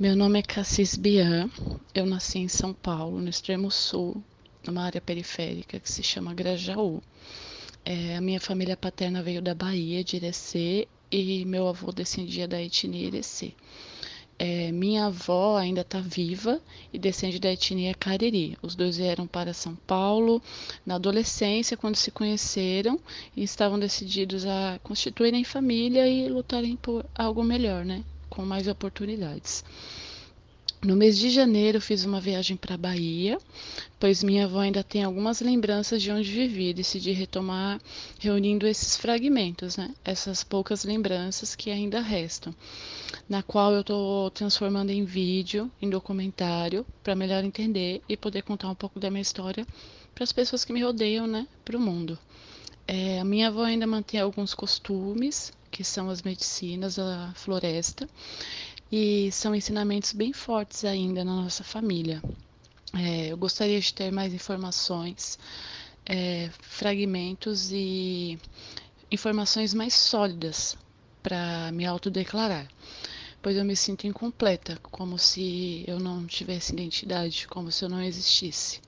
Meu nome é Cassis Bian, eu nasci em São Paulo, no extremo sul, numa área periférica que se chama Grajaú. É, a minha família paterna veio da Bahia, de Irecê, e meu avô descendia da etnia Irecê. É, minha avó ainda está viva e descende da etnia Cariri. Os dois vieram para São Paulo na adolescência, quando se conheceram e estavam decididos a constituírem família e lutarem por algo melhor, né? Com mais oportunidades. No mês de janeiro, fiz uma viagem para a Bahia, pois minha avó ainda tem algumas lembranças de onde vivi. Decidi retomar reunindo esses fragmentos, né? essas poucas lembranças que ainda restam, na qual eu estou transformando em vídeo, em documentário, para melhor entender e poder contar um pouco da minha história para as pessoas que me rodeiam, né? para o mundo. É, a minha avó ainda mantém alguns costumes, que são as medicinas da floresta, e são ensinamentos bem fortes ainda na nossa família. É, eu gostaria de ter mais informações, é, fragmentos e informações mais sólidas para me autodeclarar, pois eu me sinto incompleta, como se eu não tivesse identidade, como se eu não existisse.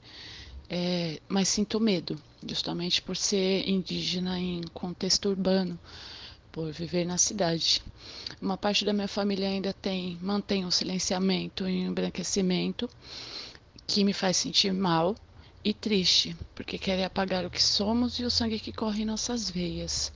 É, mas sinto medo, justamente por ser indígena em contexto urbano, por viver na cidade. Uma parte da minha família ainda tem, mantém o silenciamento e o embranquecimento, que me faz sentir mal e triste, porque querem apagar o que somos e o sangue que corre em nossas veias.